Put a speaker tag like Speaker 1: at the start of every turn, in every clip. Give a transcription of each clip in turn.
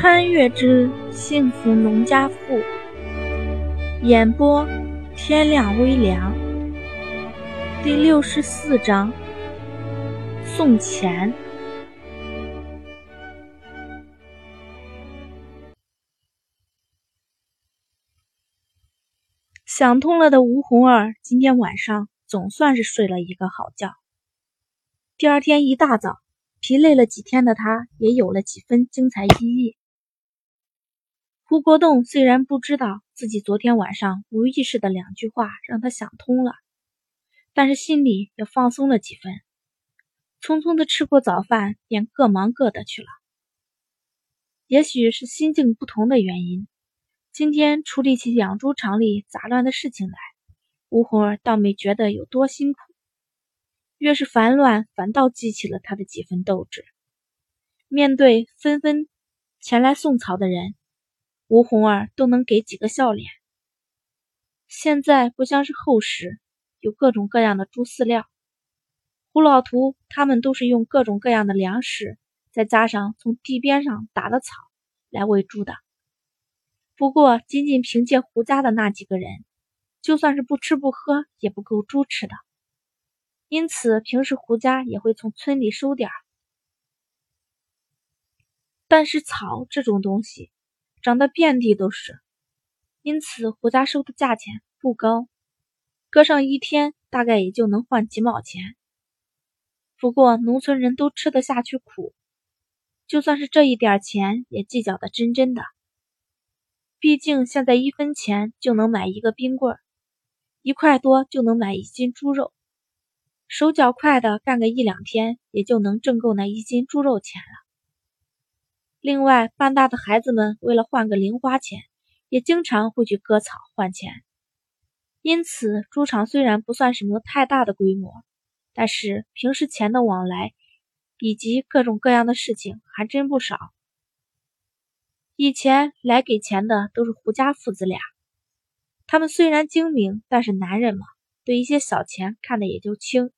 Speaker 1: 穿越之幸福农家妇，演播天亮微凉。第六十四章，送钱。想通了的吴红儿，今天晚上总算是睡了一个好觉。第二天一大早。疲累了几天的他，也有了几分精彩奕奕。胡国栋虽然不知道自己昨天晚上无意识的两句话让他想通了，但是心里也放松了几分。匆匆的吃过早饭，便各忙各的去了。也许是心境不同的原因，今天处理起养猪场里杂乱的事情来，吴红儿倒没觉得有多辛苦。越是烦乱，反倒激起了他的几分斗志。面对纷纷前来送草的人，吴红儿都能给几个笑脸。现在不像是后世，有各种各样的猪饲料。胡老图他们都是用各种各样的粮食，再加上从地边上打的草来喂猪的。不过，仅仅凭借胡家的那几个人，就算是不吃不喝，也不够猪吃的。因此，平时胡家也会从村里收点儿。但是草这种东西长得遍地都是，因此胡家收的价钱不高，搁上一天大概也就能换几毛钱。不过农村人都吃得下去苦，就算是这一点钱也计较的真真的。毕竟现在一分钱就能买一个冰棍，一块多就能买一斤猪肉。手脚快的，干个一两天也就能挣够那一斤猪肉钱了。另外，半大的孩子们为了换个零花钱，也经常会去割草换钱。因此，猪场虽然不算什么太大的规模，但是平时钱的往来以及各种各样的事情还真不少。以前来给钱的都是胡家父子俩，他们虽然精明，但是男人嘛，对一些小钱看得也就轻。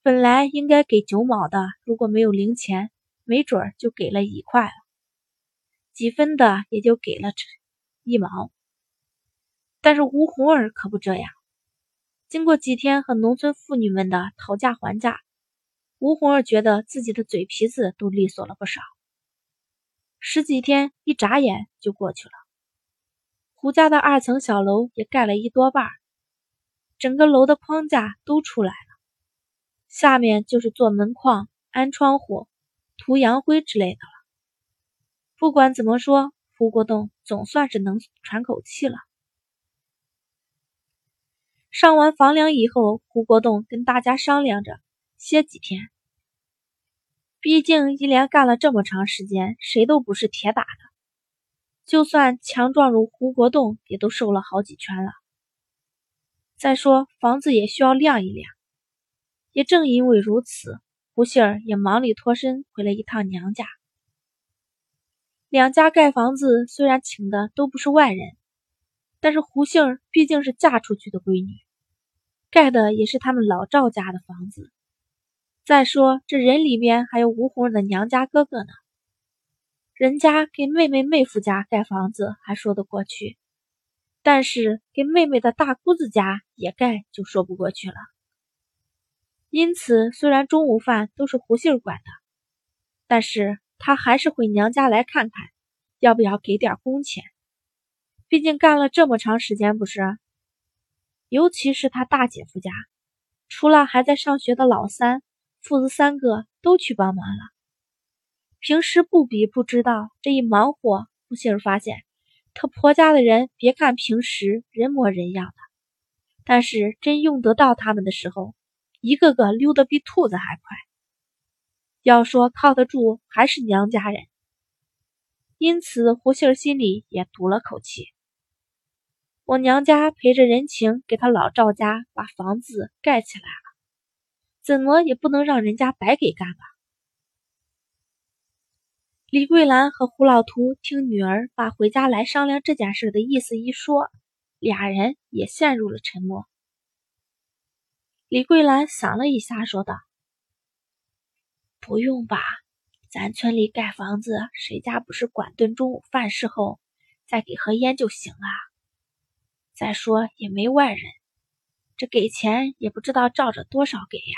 Speaker 1: 本来应该给九毛的，如果没有零钱，没准就给了一块了；几分的也就给了一毛。但是吴红儿可不这样。经过几天和农村妇女们的讨价还价，吴红儿觉得自己的嘴皮子都利索了不少。十几天一眨眼就过去了，胡家的二层小楼也盖了一多半，整个楼的框架都出来了。下面就是做门框、安窗户、涂洋灰之类的了。不管怎么说，胡国栋总算是能喘口气了。上完房梁以后，胡国栋跟大家商量着歇几天。毕竟一连干了这么长时间，谁都不是铁打的。就算强壮如胡国栋，也都瘦了好几圈了。再说房子也需要晾一晾。也正因为如此，胡杏儿也忙里脱身回了一趟娘家。两家盖房子虽然请的都不是外人，但是胡杏儿毕竟是嫁出去的闺女，盖的也是他们老赵家的房子。再说这人里面还有吴红儿的娘家哥哥呢，人家给妹妹妹夫家盖房子还说得过去，但是给妹妹的大姑子家也盖就说不过去了。因此，虽然中午饭都是胡杏管的，但是他还是回娘家来看看，要不要给点工钱。毕竟干了这么长时间，不是？尤其是他大姐夫家，除了还在上学的老三，父子三个都去帮忙了。平时不比不知道，这一忙活，胡杏发现，她婆家的人别看平时人模人样的，但是真用得到他们的时候。一个个溜得比兔子还快。要说靠得住，还是娘家人。因此，胡杏儿心里也堵了口气。我娘家陪着人情，给他老赵家把房子盖起来了，怎么也不能让人家白给干吧？李桂兰和胡老图听女儿把回家来商量这件事的意思一说，俩人也陷入了沉默。李桂兰想了一下，说道：“不用吧，咱村里盖房子，谁家不是管顿中午饭事后再给盒烟就行了？再说也没外人，这给钱也不知道照着多少给呀。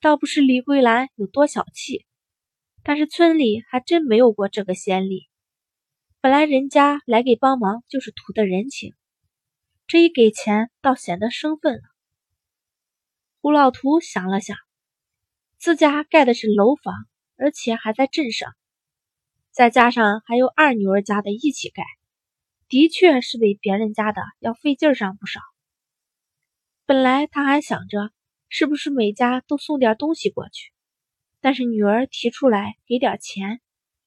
Speaker 1: 倒不是李桂兰有多小气，但是村里还真没有过这个先例。本来人家来给帮忙就是图的人情，这一给钱倒显得生分了。胡老图想了想，自家盖的是楼房。而且还在镇上，再加上还有二女儿家的一起盖，的确是比别人家的要费劲上不少。本来他还想着是不是每家都送点东西过去，但是女儿提出来给点钱，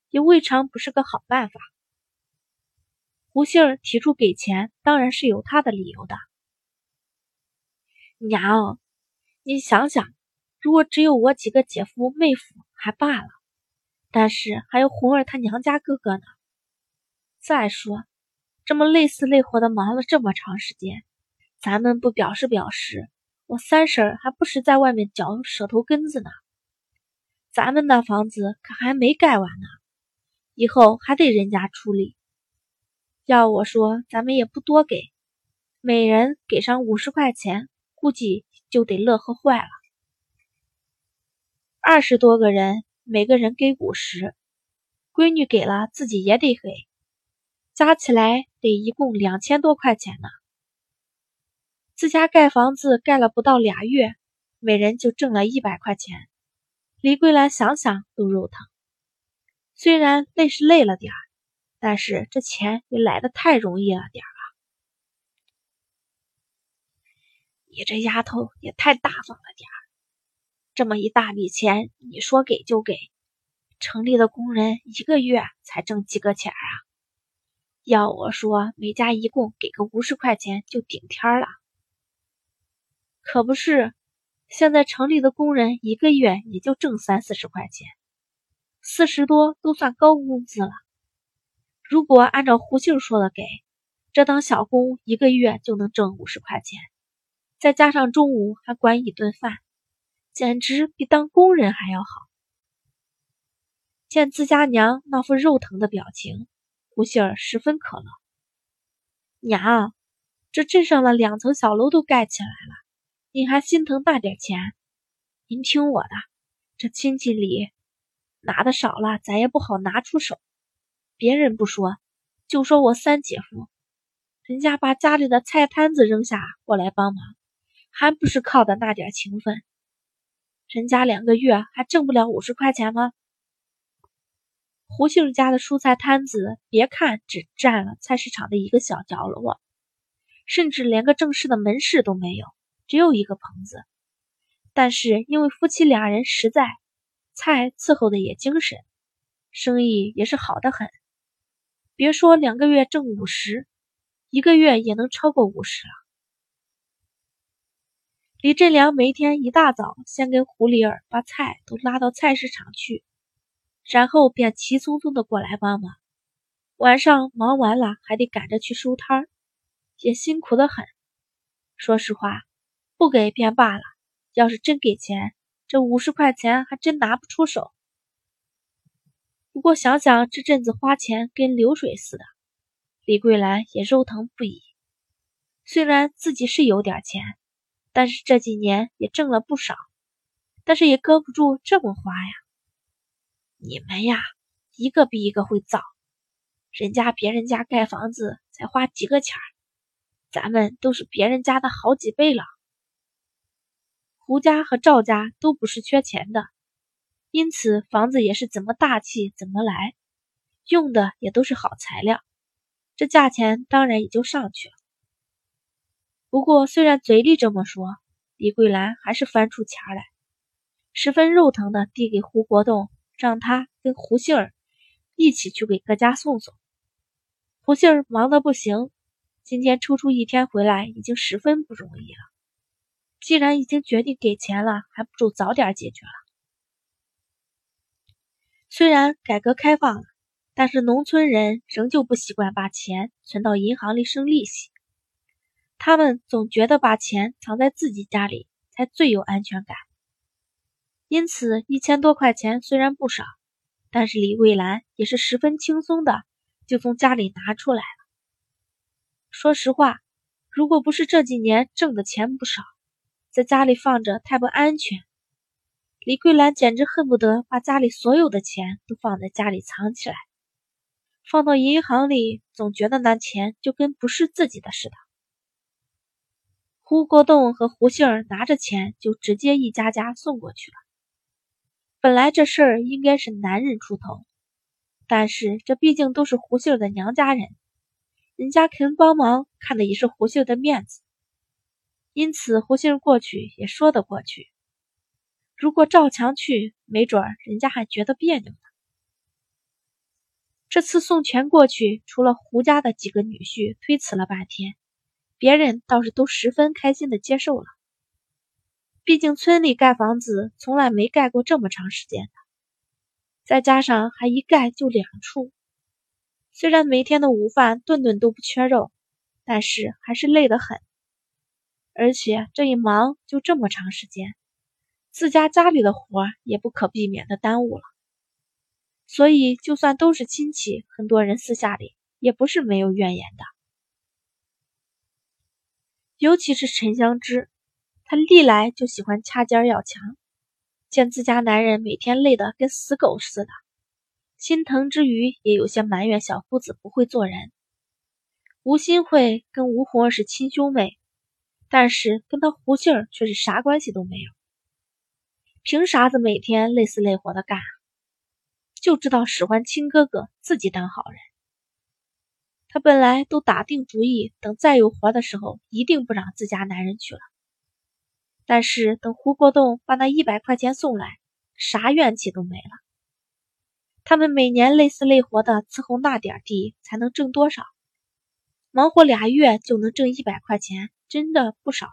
Speaker 1: 也未尝不是个好办法。胡杏儿提出给钱，当然是有他的理由的。娘，你想想，如果只有我几个姐夫妹夫。还罢了，但是还有红儿她娘家哥哥呢。再说，这么累死累活的忙了这么长时间，咱们不表示表示，我三婶还不是在外面嚼舌头根子呢。咱们那房子可还没盖完呢，以后还得人家出力。要我说，咱们也不多给，每人给上五十块钱，估计就得乐呵坏了。二十多个人，每个人给五十，闺女给了，自己也得给，加起来得一共两千多块钱呢。自家盖房子盖了不到俩月，每人就挣了一百块钱。李桂兰想想都肉疼，虽然累是累了点儿，但是这钱也来的太容易了点儿了。你这丫头也太大方了点儿。这么一大笔钱，你说给就给，城里的工人一个月才挣几个钱啊？要我说，每家一共给个五十块钱就顶天了。可不是，现在城里的工人一个月也就挣三四十块钱，四十多都算高工资了。如果按照胡杏说的给，这当小工一个月就能挣五十块钱，再加上中午还管一顿饭。简直比当工人还要好。见自家娘那副肉疼的表情，胡杏儿十分可乐。娘，这镇上的两层小楼都盖起来了，您还心疼那点钱？您听我的，这亲戚里拿的少了，咱也不好拿出手。别人不说，就说我三姐夫，人家把家里的菜摊子扔下过来帮忙，还不是靠的那点情分？人家两个月还挣不了五十块钱吗？胡杏家的蔬菜摊子，别看只占了菜市场的一个小角落，甚至连个正式的门市都没有，只有一个棚子。但是因为夫妻俩人实在，菜伺候的也精神，生意也是好的很。别说两个月挣五十，一个月也能超过五十了。李振良每天一大早，先跟胡里儿把菜都拉到菜市场去，然后便急匆匆的过来帮忙。晚上忙完了，还得赶着去收摊儿，也辛苦的很。说实话，不给便罢了，要是真给钱，这五十块钱还真拿不出手。不过想想这阵子花钱跟流水似的，李桂兰也肉疼不已。虽然自己是有点钱。但是这几年也挣了不少，但是也搁不住这么花呀。你们呀，一个比一个会造，人家别人家盖房子才花几个钱儿，咱们都是别人家的好几倍了。胡家和赵家都不是缺钱的，因此房子也是怎么大气怎么来，用的也都是好材料，这价钱当然也就上去了。不过，虽然嘴里这么说，李桂兰还是翻出钱来，十分肉疼的递给胡国栋，让他跟胡杏儿一起去给各家送送。胡杏儿忙得不行，今天抽出一天回来已经十分不容易了。既然已经决定给钱了，还不如早点解决了。虽然改革开放了，但是农村人仍旧不习惯把钱存到银行里生利息。他们总觉得把钱藏在自己家里才最有安全感。因此一千多块钱虽然不少，但是李桂兰也是十分轻松的就从家里拿出来了。说实话，如果不是这几年挣的钱不少，在家里放着太不安全。李桂兰简直恨不得把家里所有的钱都放在家里藏起来，放到银行里，总觉得那钱就跟不是自己的似的。胡国栋和胡杏儿拿着钱就直接一家家送过去了。本来这事儿应该是男人出头，但是这毕竟都是胡杏儿的娘家人，人家肯帮忙，看的也是胡杏儿的面子，因此胡杏儿过去也说得过去。如果赵强去，没准人家还觉得别扭呢。这次送钱过去，除了胡家的几个女婿推辞了半天，别人倒是都十分开心的接受了。毕竟村里盖房子从来没盖过这么长时间的，再加上还一盖就两处，虽然每天的午饭顿顿都不缺肉，但是还是累得很。而且这一忙就这么长时间。自家家里的活也不可避免的耽误了，所以就算都是亲戚，很多人私下里也不是没有怨言的。尤其是陈香芝，她历来就喜欢掐尖要强，见自家男人每天累得跟死狗似的，心疼之余也有些埋怨小夫子不会做人。吴新慧跟吴红儿是亲兄妹，但是跟他胡杏儿却是啥关系都没有。凭啥子每天累死累活的干？就知道使唤亲哥哥，自己当好人。他本来都打定主意，等再有活的时候，一定不让自家男人去了。但是等胡国栋把那一百块钱送来，啥怨气都没了。他们每年累死累活的伺候那点地，才能挣多少？忙活俩月就能挣一百块钱，真的不少了。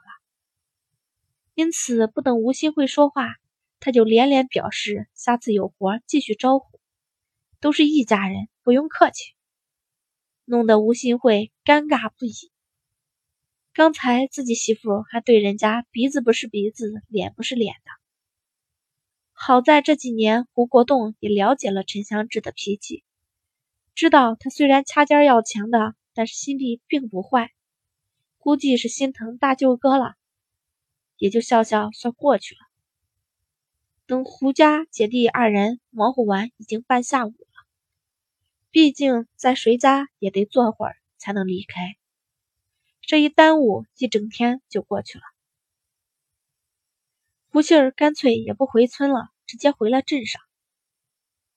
Speaker 1: 因此，不等吴新慧说话。他就连连表示，下次有活继续招呼，都是一家人，不用客气。弄得吴新慧尴尬不已。刚才自己媳妇还对人家鼻子不是鼻子，脸不是脸的。好在这几年胡国栋也了解了陈祥志的脾气，知道他虽然掐尖要强的，但是心地并不坏，估计是心疼大舅哥了，也就笑笑算过去了。等胡家姐弟二人忙活完，已经半下午了。毕竟在谁家也得坐会儿才能离开，这一耽误，一整天就过去了。胡杏儿干脆也不回村了，直接回了镇上。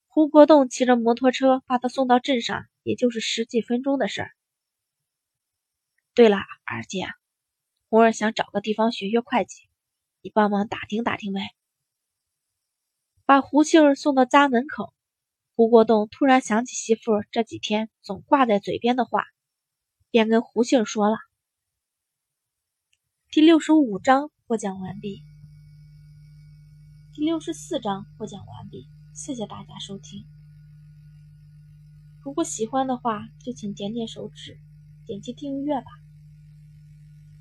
Speaker 1: 胡国栋骑着摩托车把他送到镇上，也就是十几分钟的事儿。对了，二姐，红儿想找个地方学学会计，你帮忙打听打听呗。把胡杏儿送到家门口，胡国栋突然想起媳妇这几天总挂在嘴边的话，便跟胡杏说了。第六十五章播讲完毕。第六十四章播讲完毕，谢谢大家收听。如果喜欢的话，就请点点手指，点击订阅吧。